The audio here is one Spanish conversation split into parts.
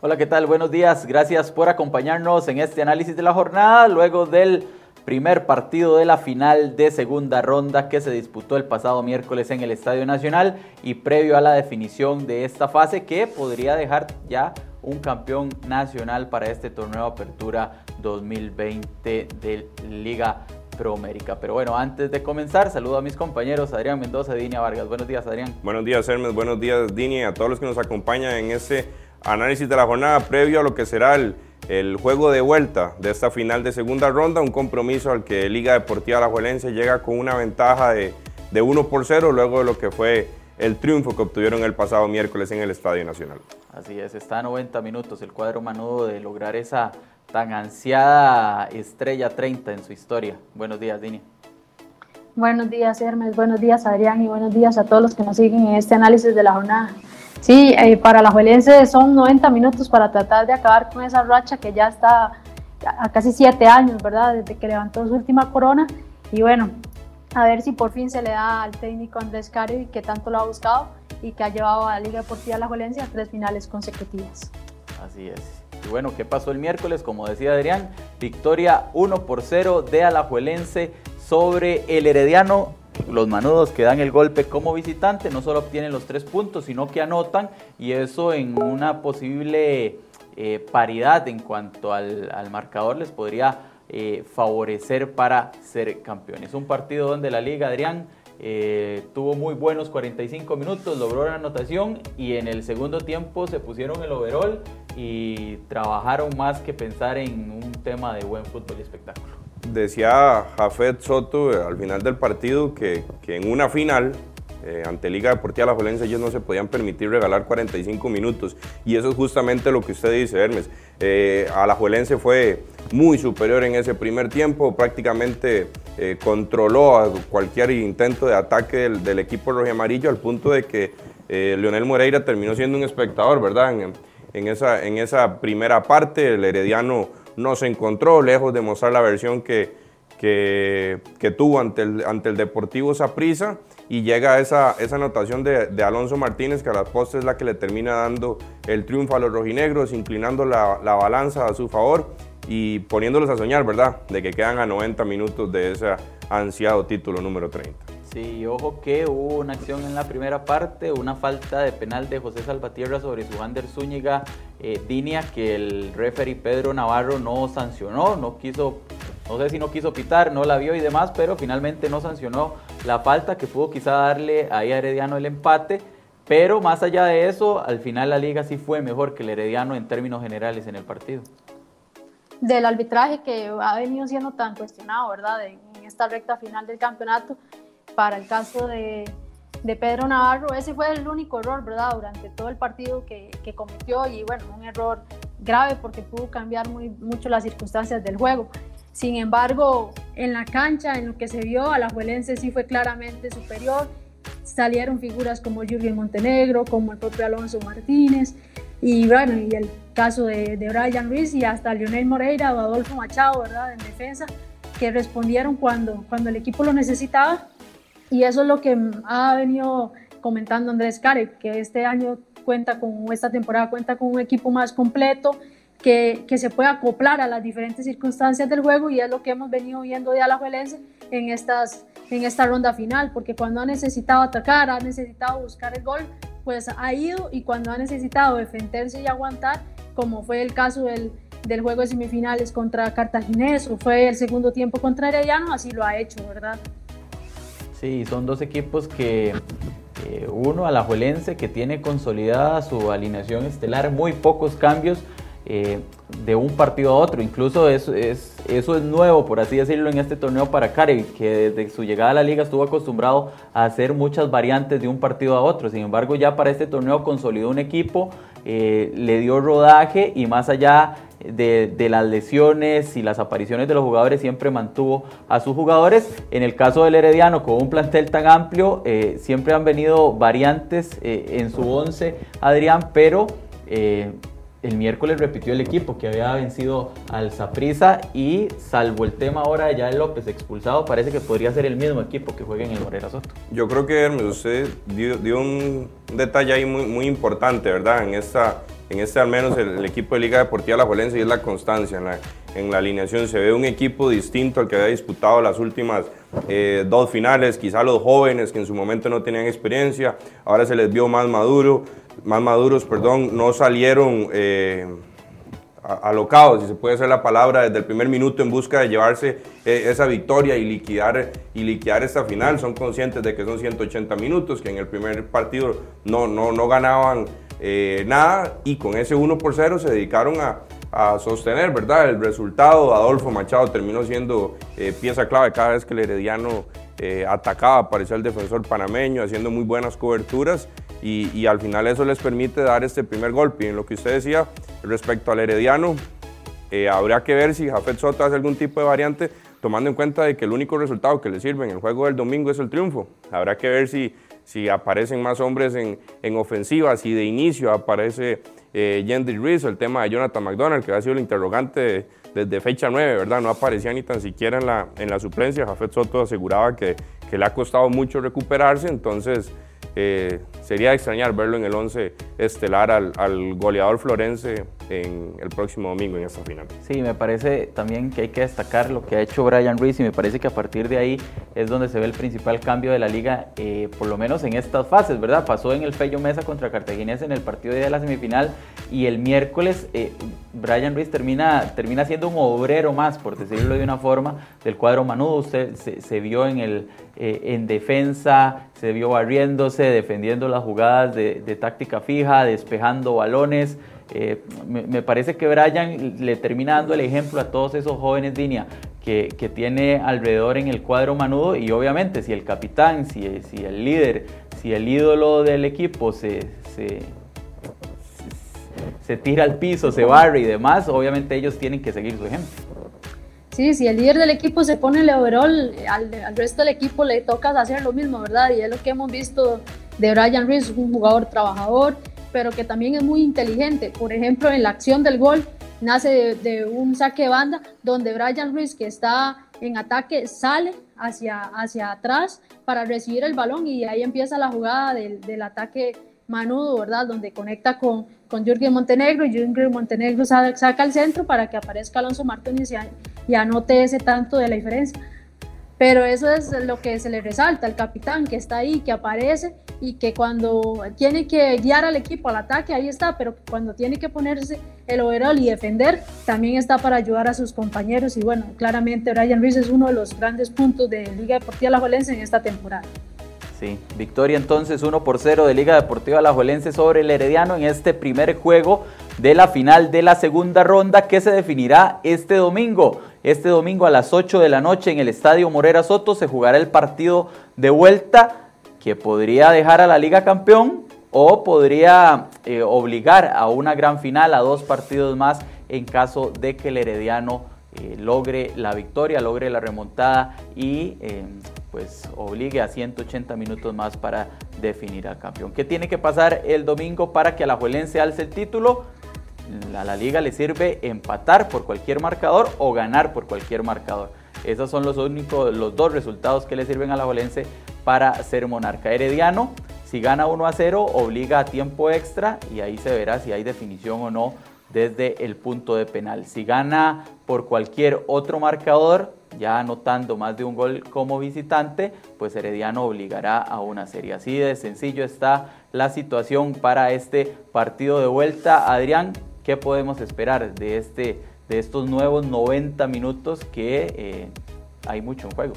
Hola, ¿qué tal? Buenos días. Gracias por acompañarnos en este análisis de la jornada luego del primer partido de la final de segunda ronda que se disputó el pasado miércoles en el Estadio Nacional y previo a la definición de esta fase que podría dejar ya un campeón nacional para este torneo Apertura 2020 de Liga Proamérica. Pero bueno, antes de comenzar, saludo a mis compañeros Adrián Mendoza y Dinia Vargas. Buenos días, Adrián. Buenos días, Hermes. Buenos días, Dinia, a todos los que nos acompañan en este análisis de la jornada previo a lo que será el, el, juego de vuelta de esta final de segunda ronda, un compromiso al que Liga Deportiva Alajuelense llega con una ventaja de, de 1 por 0 luego de lo que fue el triunfo que obtuvieron el pasado miércoles en el Estadio Nacional. Así es, está a 90 minutos el cuadro manudo de lograr esa tan ansiada estrella 30 en su historia. Buenos días, Dini. Buenos días, Hermes. Buenos días, Adrián. Y buenos días a todos los que nos siguen en este análisis de la jornada. Sí, eh, para la Juelense son 90 minutos para tratar de acabar con esa racha que ya está a casi 7 años, ¿verdad? Desde que levantó su última corona. Y bueno, a ver si por fin se le da al técnico Andrés Cari, que tanto lo ha buscado y que ha llevado a la Liga Deportiva La Juelense a tres finales consecutivas. Así es. Y bueno, ¿qué pasó el miércoles? Como decía Adrián, victoria 1 por 0 de Alajuelense sobre el Herediano los manudos que dan el golpe como visitante no solo obtienen los tres puntos, sino que anotan y eso en una posible eh, paridad en cuanto al, al marcador les podría eh, favorecer para ser campeones. Un partido donde la liga, Adrián, eh, tuvo muy buenos 45 minutos, logró la anotación y en el segundo tiempo se pusieron el overall y trabajaron más que pensar en un tema de buen fútbol y espectáculo decía Jafet Soto eh, al final del partido que, que en una final eh, ante Liga Deportiva La Jolense ellos no se podían permitir regalar 45 minutos y eso es justamente lo que usted dice, Hermes. Eh, a La Jolense fue muy superior en ese primer tiempo, prácticamente controló a cualquier intento de ataque del, equipo rojo amarillo al punto de que Leonel Moreira terminó siendo un espectador, ¿verdad? En, esa, en esa primera parte el Herediano no se encontró, lejos de mostrar la versión que, que, tuvo ante el, ante el Deportivo Saprissa y llega esa, esa anotación de, Alonso Martínez, que a la poste es la que le termina dando el triunfo a los rojinegros, inclinando la, la, balanza a su favor y poniéndolos a soñar, ¿verdad?, de que quedan a 90 minutos de ese ansiado título número 30. Sí, ojo que hubo una acción en la primera parte, una falta de penal de José Salvatierra sobre su Ander Zúñiga eh, que el referee Pedro Navarro no sancionó, no quiso, no sé si no quiso pitar, no la vio y demás, pero finalmente no sancionó la falta que pudo quizá darle ahí a Herediano el empate. Pero más allá de eso, al final la liga sí fue mejor que el Herediano en términos generales en el partido. Del arbitraje que ha venido siendo tan cuestionado, ¿verdad? En esta recta final del campeonato, para el caso de, de, Pedro Navarro, ese fue el único error, ¿verdad? Durante todo el partido que, que, cometió y bueno, un error grave porque pudo cambiar muy, mucho las circunstancias del juego. Sin embargo, en la cancha, en lo que se vio, a la Juelense sí fue claramente superior. Salieron figuras como Jürgen Montenegro, como el propio Alonso Martínez, y bueno, y el caso de, de Brian Ruiz y hasta Lionel Moreira o Adolfo Machado, ¿verdad? En defensa, que respondieron cuando, cuando el equipo lo necesitaba y eso es lo que ha venido comentando Andrés Care, que este año cuenta con, esta temporada cuenta con un equipo más completo, que, que, se puede acoplar a las diferentes circunstancias del juego y es lo que hemos venido viendo de Alajuelense en, estas, en esta ronda final, porque cuando ha necesitado atacar, ha necesitado buscar el gol, pues ha ido y cuando ha necesitado defenderse y aguantar, como fue el caso del, del juego de semifinales contra Cartaginés o fue el segundo tiempo contra Herediano, así lo ha hecho, ¿verdad? Sí, son dos equipos que eh, uno Alajuelense que tiene consolidada su alineación estelar, muy pocos cambios eh, de un partido a otro. Incluso es, es, eso es nuevo, por así decirlo, en este torneo para Cari, que desde su llegada a la liga estuvo acostumbrado a hacer muchas variantes de un partido a otro. Sin embargo, ya para este torneo consolidó un equipo, eh, le dio rodaje y más allá de, las lesiones y las apariciones de los jugadores siempre mantuvo a sus jugadores. En el caso del Herediano, con un plantel tan amplio, eh, siempre han venido variantes eh, en su 11, Adrián, pero eh, el miércoles repitió el equipo que había vencido al Saprissa y salvo el tema ahora de ya López expulsado, parece que podría ser el mismo equipo que juega en el Morera Soto. Yo creo que Hermes, usted dio, dio un detalle ahí muy, muy importante, ¿verdad? En esta en este al menos el, equipo de Liga Deportiva La Juelense y es la constancia en la, en la alineación. Se ve un equipo distinto al que había disputado las últimas eh, dos finales, quizá los jóvenes que en su momento no tenían experiencia, ahora se les vio más maduro, más maduros, perdón, no salieron eh, alocados, si se puede hacer la palabra, desde el primer minuto en busca de llevarse eh, esa victoria y liquidar, y liquidar esta final. Son conscientes de que son 180 minutos, que en el primer partido no, no, no ganaban eh, nada y con ese 1 por 0 se dedicaron a, sostener, ¿verdad? El resultado, Adolfo Machado terminó siendo eh, pieza clave cada vez que el Herediano eh, atacaba, apareció el defensor panameño haciendo muy buenas coberturas y, al final eso les permite dar este primer golpe. Y en lo que usted decía respecto al Herediano, habría que ver si Jafet Soto hace algún tipo de variante, tomando en cuenta de que el único resultado que le sirve en el juego del domingo es el triunfo. Habrá que ver si si aparecen más hombres en, en ofensiva, si de inicio aparece eh, Jendy Reese, el tema de Jonathan McDonald, que ha sido el interrogante desde fecha 9, ¿verdad? No aparecía ni tan siquiera en la, en la suplencia. Jafet Soto aseguraba que, que le ha costado mucho recuperarse, entonces eh, sería extrañar verlo en el 11 estelar al, al, goleador florense en el próximo domingo en esta final. Sí, me parece también que hay que destacar lo que ha hecho Brian Ruiz y me parece que a partir de ahí es donde se ve el principal cambio de la liga, eh, por lo menos en estas fases, ¿verdad? Pasó en el Fello Mesa contra Cartaginés en el partido de la semifinal y el miércoles eh, Brian Ruiz termina, termina siendo un obrero más, por decirlo de una forma, del cuadro manudo. Usted se, vio en, el, eh, en defensa, se vio barriéndose, defendiendo las jugadas de, táctica fija, despejando balones. Eh, me, parece que Brian le termina dando el ejemplo a todos esos jóvenes línea que, que, tiene alrededor en el cuadro manudo y obviamente si el capitán, si, si el líder, si el ídolo del equipo se, se se tira al piso, se barre y demás, obviamente ellos tienen que seguir su ejemplo. Sí, si el líder del equipo se pone el overall, al, resto del equipo le toca hacer lo mismo, ¿verdad? Y es lo que hemos visto de Brian Reese, un jugador trabajador, pero que también es muy inteligente. Por ejemplo, en la acción del gol nace de, un saque de banda donde Brian Reese, que está en ataque, sale hacia, hacia atrás para recibir el balón y ahí empieza la jugada del, del ataque manudo, ¿verdad? Donde conecta con, con Jürgen Montenegro y Jürgen Montenegro saca el centro para que aparezca Alonso Martínez y, anote ese tanto de la diferencia. Pero eso es lo que se le resalta al capitán que está ahí, que aparece y que cuando tiene que guiar al equipo al ataque, ahí está, pero cuando tiene que ponerse el overall y defender, también está para ayudar a sus compañeros. Y bueno, claramente Brian Ruiz es uno de los grandes puntos de Liga Deportiva La Valencia en esta temporada. Sí, victoria entonces 1 por 0 de Liga Deportiva Alajuelense sobre el Herediano en este primer juego de la final de la segunda ronda que se definirá este domingo. Este domingo a las 8 de la noche en el Estadio Morera Soto se jugará el partido de vuelta que podría dejar a la Liga campeón o podría eh, obligar a una gran final, a dos partidos más en caso de que el Herediano eh, logre la victoria, logre la remontada y eh, pues obligue a 180 minutos más para definir al campeón. ¿Qué tiene que pasar el domingo para que Alajuelense alce el título? A la liga le sirve empatar por cualquier marcador o ganar por cualquier marcador. Esos son los únicos, los dos resultados que le sirven a la Alajuelense para ser monarca. Herediano, si gana 1 a 0, obliga a tiempo extra y ahí se verá si hay definición o no desde el punto de penal. Si gana por cualquier otro marcador, ya anotando más de un gol como visitante, pues Herediano obligará a una serie. Así de sencillo está la situación para este partido de vuelta. Adrián, ¿qué podemos esperar de, este, de estos nuevos 90 minutos que eh, hay mucho en juego?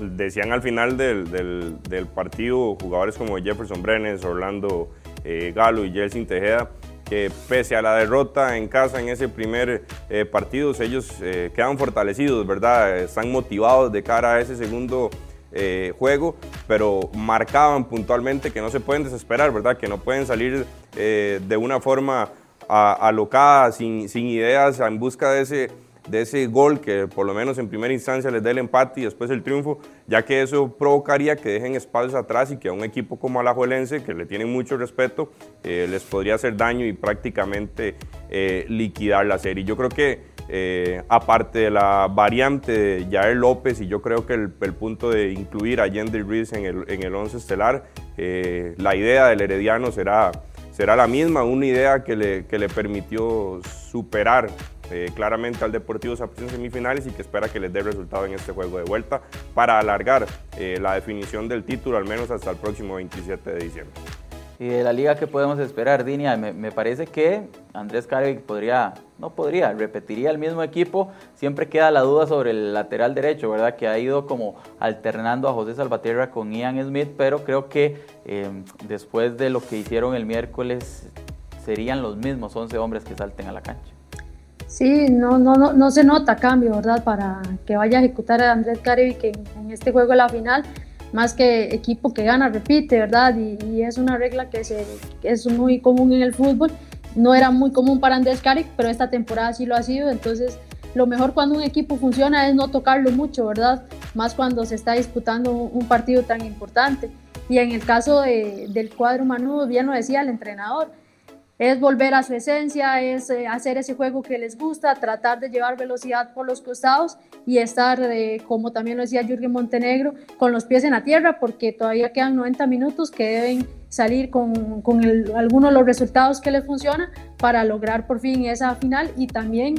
Decían al final del, partido jugadores como Jefferson Brenes, Orlando eh, Galo y Jelsin Tejeda, que pese a la derrota en casa en ese primer eh, partido, ellos quedan fortalecidos, ¿verdad? Están motivados de cara a ese segundo juego, pero marcaban puntualmente que no se pueden desesperar, ¿verdad? Que no pueden salir de una forma alocada, sin, sin ideas, en busca de ese de ese gol que por lo menos en primera instancia les dé el empate y después el triunfo, ya que eso provocaría que dejen espacios atrás y que a un equipo como Alajuelense, que le tienen mucho respeto, eh, les podría hacer daño y prácticamente eh, liquidar la serie. Yo creo que eh, aparte de la variante de Jair López y yo creo que el, punto de incluir a Jendy Reese en el, en el once estelar, la idea del Herediano será será la misma, una idea que le, que le permitió superar eh, claramente al Deportivo Saprissa en semifinales y que espera que les dé resultado en este juego de vuelta para alargar eh, la definición del título al menos hasta el próximo 27 de diciembre. Y de la liga, ¿qué podemos esperar, Dinia? Me, parece que Andrés Carevic podría, no podría, repetiría el mismo equipo. Siempre queda la duda sobre el lateral derecho, ¿verdad? Que ha ido como alternando a José Salvatierra con Ian Smith, pero creo que eh, después de lo que hicieron el miércoles, serían los mismos 11 hombres que salten a la cancha. Sí, no, no, no, no se nota cambio, ¿verdad? Para que vaya a ejecutar a Andrés Carevic en, en este juego de la final más que equipo que gana repite, ¿verdad? Y, es una regla que, se, es muy común en el fútbol. No era muy común para Andrés Caric, pero esta temporada sí lo ha sido. Entonces, lo mejor cuando un equipo funciona es no tocarlo mucho, ¿verdad? Más cuando se está disputando un partido tan importante. Y en el caso del cuadro Manudo, bien lo decía el entrenador, es volver a su esencia, es eh, hacer ese juego que les gusta, tratar de llevar velocidad por los costados y estar, como también lo decía Jürgen Montenegro, con los pies en la tierra, porque todavía quedan 90 minutos que deben salir con, con algunos de los resultados que les funciona para lograr por fin esa final y también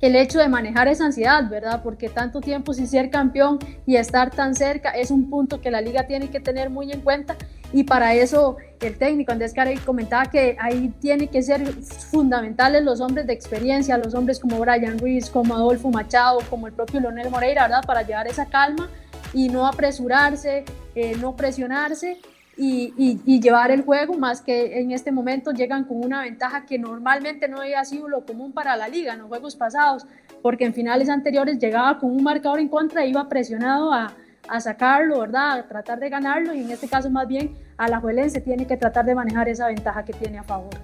el hecho de manejar esa ansiedad, ¿verdad? Porque tanto tiempo sin ser campeón y estar tan cerca es un punto que la liga tiene que tener muy en cuenta y para eso el técnico Andrés Carey comentaba que ahí tiene que ser fundamentales los hombres de experiencia, los hombres como Brian Ruiz, como Adolfo Machado, como el propio Leonel Moreira, ¿verdad? Para llevar esa calma y no apresurarse, eh, no presionarse y, llevar el juego, más que en este momento llegan con una ventaja que normalmente no había sido lo común para la liga en los juegos pasados, porque en finales anteriores llegaba con un marcador en contra e iba presionado a, a sacarlo, ¿verdad? A tratar de ganarlo y en este caso más bien a la Juelense tiene que tratar de manejar esa ventaja que tiene a favor.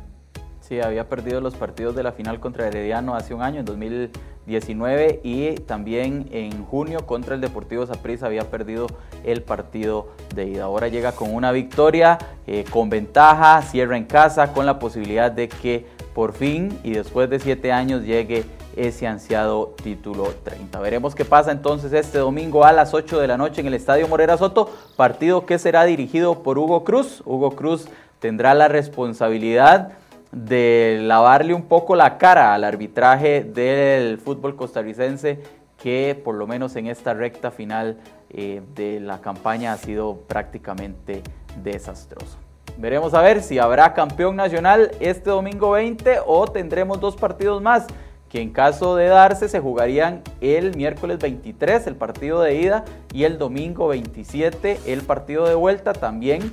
Sí, había perdido los partidos de la final contra Herediano hace un año, en 2019, y también en junio contra el Deportivo Saprissa había perdido el partido de ida. Ahora llega con una victoria, eh, con ventaja, cierra en casa, con la posibilidad de que por fin y después de siete años llegue ese ansiado título 30. Veremos qué pasa entonces este domingo a las 8 de la noche en el Estadio Morera Soto, partido que será dirigido por Hugo Cruz. Hugo Cruz tendrá la responsabilidad de lavarle un poco la cara al arbitraje del fútbol costarricense que por lo menos en esta recta final eh, de la campaña ha sido prácticamente desastroso. Veremos a ver si habrá campeón nacional este domingo 20 o tendremos dos partidos más que en caso de darse se jugarían el miércoles 23 el partido de ida y el domingo 27 el partido de vuelta también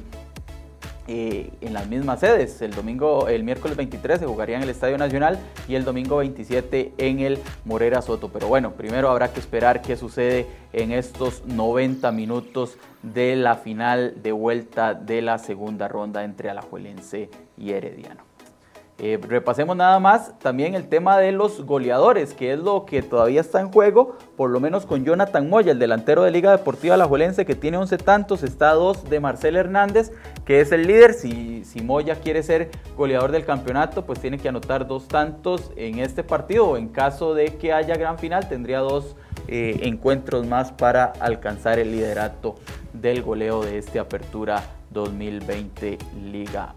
en las mismas sedes. El domingo, el miércoles 23 se jugaría en el Estadio Nacional y el domingo 27 en el Morera Soto. Pero bueno, primero habrá que esperar qué sucede en estos 90 minutos de la final de vuelta de la segunda ronda entre Alajuelense y Herediano. Eh, repasemos nada más también el tema de los goleadores, que es lo que todavía está en juego, por lo menos con Jonathan Moya, el delantero de Liga Deportiva Alajuelense, que tiene 11 tantos, está a dos de Marcel Hernández, que es el líder. Si, si Moya quiere ser goleador del campeonato, pues tiene que anotar dos tantos en este partido. En caso de que haya gran final, tendría dos eh, encuentros más para alcanzar el liderato del goleo de esta apertura 2020 Liga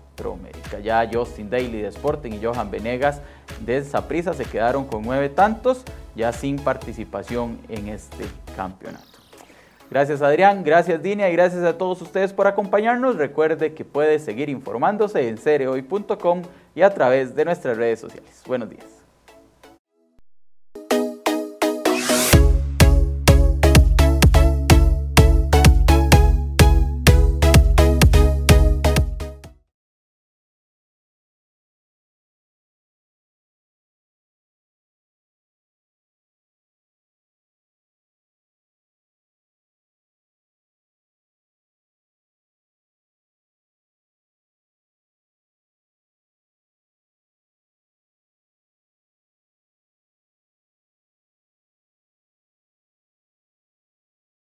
Ya Justin Daly de Sporting y Johan Venegas de Saprissa se quedaron con nueve tantos, ya sin participación en este campeonato. Gracias Adrián, gracias Dinia y gracias a todos ustedes por acompañarnos. Recuerde que puede seguir informándose en cereoy.com y a través de nuestras redes sociales. Buenos días.